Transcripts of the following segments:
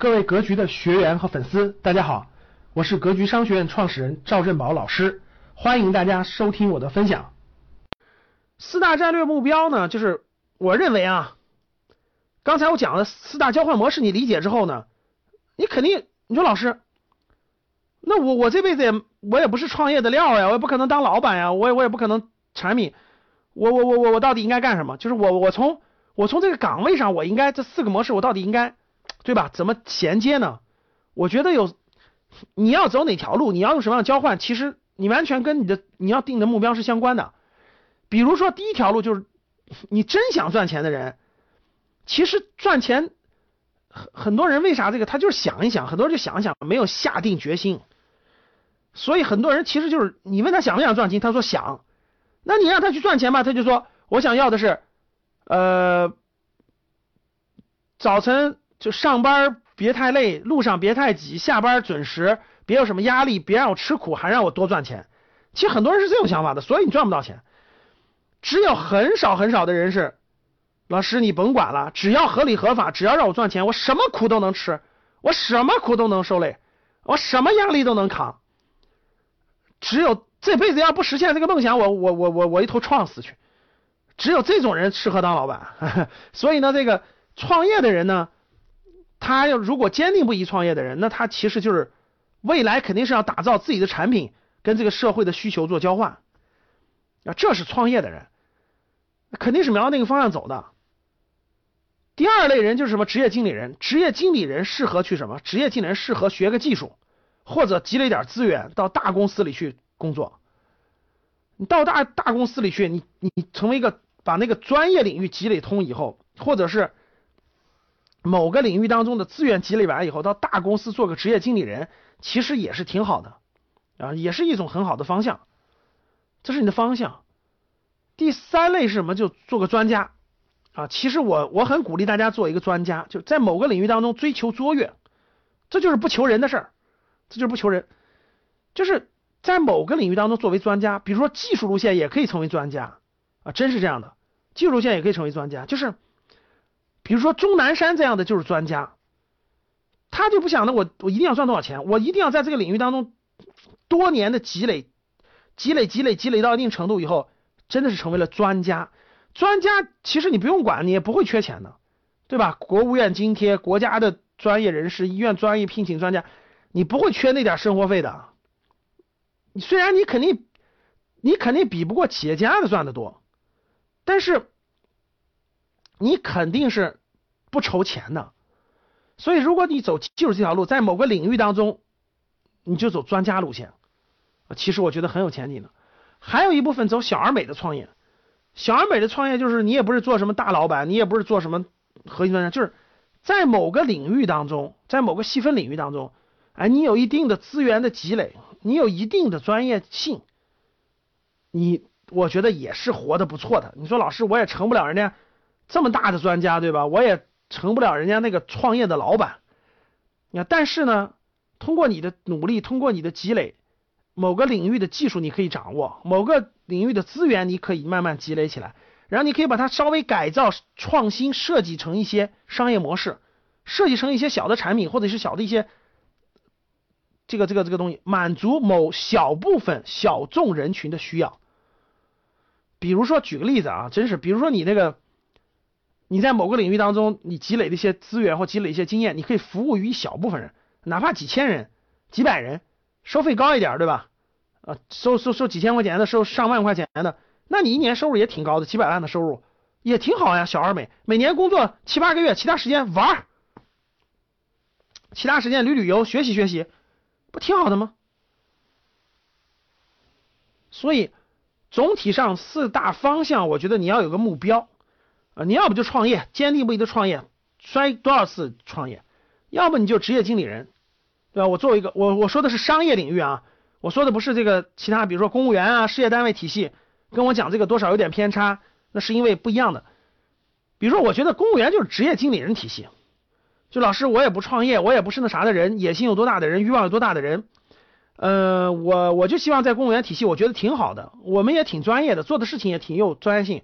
各位格局的学员和粉丝，大家好，我是格局商学院创始人赵振宝老师，欢迎大家收听我的分享。四大战略目标呢，就是我认为啊，刚才我讲的四大交换模式，你理解之后呢，你肯定你说老师，那我我这辈子也我也不是创业的料呀，我也不可能当老板呀，我也我也不可能产品，我我我我我到底应该干什么？就是我我从我从这个岗位上，我应该这四个模式，我到底应该？对吧？怎么衔接呢？我觉得有，你要走哪条路，你要用什么样的交换，其实你完全跟你的你要定的目标是相关的。比如说第一条路就是，你真想赚钱的人，其实赚钱很很多人为啥这个他就是想一想，很多人就想一想，没有下定决心。所以很多人其实就是你问他想不想赚钱，他说想，那你让他去赚钱吧，他就说我想要的是，呃，早晨。就上班别太累，路上别太挤，下班准时，别有什么压力，别让我吃苦，还让我多赚钱。其实很多人是这种想法的，所以你赚不到钱。只有很少很少的人是，老师你甭管了，只要合理合法，只要让我赚钱，我什么苦都能吃，我什么苦都能受累，我什么压力都能扛。只有这辈子要不实现这个梦想，我我我我我一头撞死去。只有这种人适合当老板。所以呢，这个创业的人呢。他要如果坚定不移创业的人，那他其实就是未来肯定是要打造自己的产品，跟这个社会的需求做交换啊，这是创业的人，肯定是瞄那个方向走的。第二类人就是什么职业经理人，职业经理人适合去什么？职业经理人适合学个技术，或者积累点资源到大公司里去工作。你到大大公司里去，你你成为一个把那个专业领域积累通以后，或者是。某个领域当中的资源积累完以后，到大公司做个职业经理人，其实也是挺好的啊，也是一种很好的方向。这是你的方向。第三类是什么？就做个专家啊。其实我我很鼓励大家做一个专家，就在某个领域当中追求卓越，这就是不求人的事儿，这就是不求人，就是在某个领域当中作为专家，比如说技术路线也可以成为专家啊，真是这样的，技术路线也可以成为专家，就是。比如说钟南山这样的就是专家，他就不想着我我一定要赚多少钱，我一定要在这个领域当中多年的积累，积累积累积累到一定程度以后，真的是成为了专家。专家其实你不用管，你也不会缺钱的，对吧？国务院津贴，国家的专业人士，医院专业聘请专家，你不会缺那点生活费的。虽然你肯定你肯定比不过企业家的赚的多，但是。你肯定是不愁钱的，所以如果你走技术这条路，在某个领域当中，你就走专家路线，其实我觉得很有前景的。还有一部分走小而美的创业，小而美的创业就是你也不是做什么大老板，你也不是做什么核心专家，就是在某个领域当中，在某个细分领域当中，哎，你有一定的资源的积累，你有一定的专业性，你我觉得也是活得不错的。你说老师，我也成不了人家。这么大的专家，对吧？我也成不了人家那个创业的老板。你看，但是呢，通过你的努力，通过你的积累，某个领域的技术你可以掌握，某个领域的资源你可以慢慢积累起来，然后你可以把它稍微改造、创新、设计成一些商业模式，设计成一些小的产品，或者是小的一些这个这个这个东西，满足某小部分小众人群的需要。比如说，举个例子啊，真是，比如说你那个。你在某个领域当中，你积累的一些资源或积累一些经验，你可以服务于一小部分人，哪怕几千人、几百人，收费高一点，对吧？啊，收收收几千块钱的，收上万块钱的，那你一年收入也挺高的，几百万的收入也挺好呀。小而美，每年工作七八个月，其他时间玩，其他时间旅旅游、学习学习，不挺好的吗？所以总体上四大方向，我觉得你要有个目标。啊，你要不就创业，坚定不移的创业，摔多少次创业；要么你就职业经理人，对吧？我作为一个，我我说的是商业领域啊，我说的不是这个其他，比如说公务员啊、事业单位体系，跟我讲这个多少有点偏差，那是因为不一样的。比如说，我觉得公务员就是职业经理人体系，就老师我也不创业，我也不是那啥的人，野心有多大的人，欲望有多大的人，呃，我我就希望在公务员体系，我觉得挺好的，我们也挺专业的，做的事情也挺有专业性。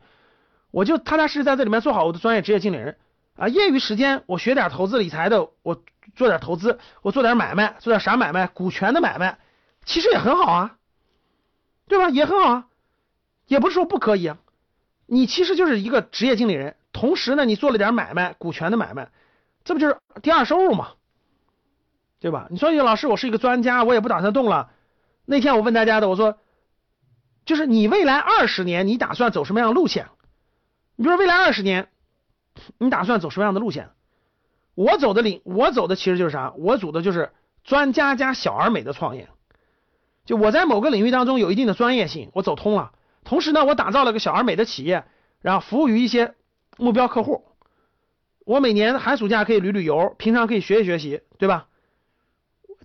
我就踏踏实实在这里面做好我的专业职业经理人，啊，业余时间我学点投资理财的，我做点投资，我做点买卖，做点啥买卖？股权的买卖，其实也很好啊，对吧？也很好啊，也不是说不可以啊。你其实就是一个职业经理人，同时呢，你做了点买卖，股权的买卖，这不就是第二收入嘛，对吧？你说老师，我是一个专家，我也不打算动了。那天我问大家的，我说，就是你未来二十年，你打算走什么样的路线？你比如说未来二十年。你打算走什么样的路线？我走的领，我走的其实就是啥？我走的就是专家加小而美的创业。就我在某个领域当中有一定的专业性，我走通了。同时呢，我打造了个小而美的企业，然后服务于一些目标客户。我每年寒暑假可以旅旅游，平常可以学习学习，对吧？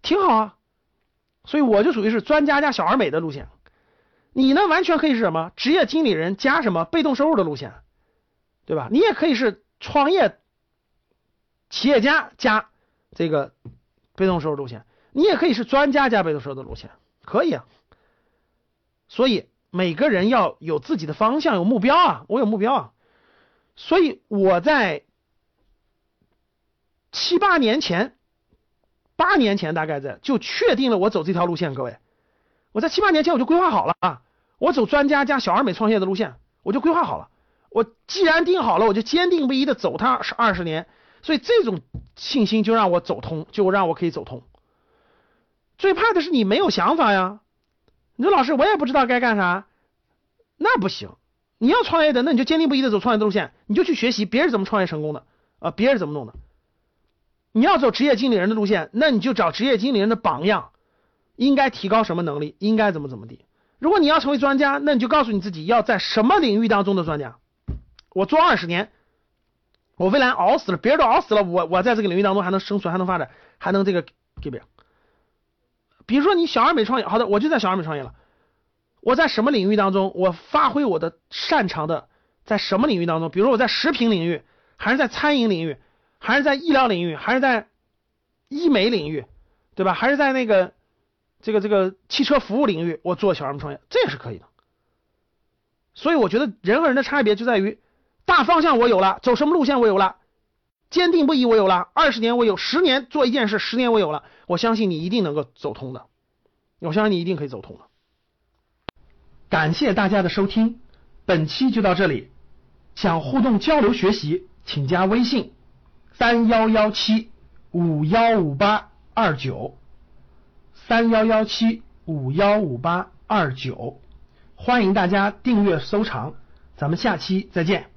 挺好啊。所以我就属于是专家加小而美的路线。你呢，完全可以是什么？职业经理人加什么被动收入的路线。对吧？你也可以是创业企业家加这个被动收入路线，你也可以是专家加被动收入的路线，可以啊。所以每个人要有自己的方向，有目标啊。我有目标啊。所以我在七八年前，八年前大概在就确定了我走这条路线。各位，我在七八年前我就规划好了啊，我走专家加小而美创业的路线，我就规划好了。我既然定好了，我就坚定不移的走它二十二十年，所以这种信心就让我走通，就让我可以走通。最怕的是你没有想法呀，你说老师我也不知道该干啥，那不行。你要创业的，那你就坚定不移的走创业的路线，你就去学习别人怎么创业成功的啊，别人怎么弄的。你要走职业经理人的路线，那你就找职业经理人的榜样，应该提高什么能力，应该怎么怎么地。如果你要成为专家，那你就告诉你自己要在什么领域当中的专家。我做二十年，我未来熬死了，别人都熬死了，我我在这个领域当中还能生存，还能发展，还能这个给别人。比如说你小而美创业，好的，我就在小而美创业了。我在什么领域当中，我发挥我的擅长的，在什么领域当中？比如说我在食品领域，还是在餐饮领域，还是在医疗领域，还是在医美领域，对吧？还是在那个这个这个汽车服务领域，我做小而美创业，这也是可以的。所以我觉得人和人的差别就在于。大方向我有了，走什么路线我有了，坚定不移我有了，二十年我有，十年做一件事，十年我有了，我相信你一定能够走通的，我相信你一定可以走通的。感谢大家的收听，本期就到这里。想互动交流学习，请加微信三幺幺七五幺五八二九三幺幺七五幺五八二九，欢迎大家订阅收藏，咱们下期再见。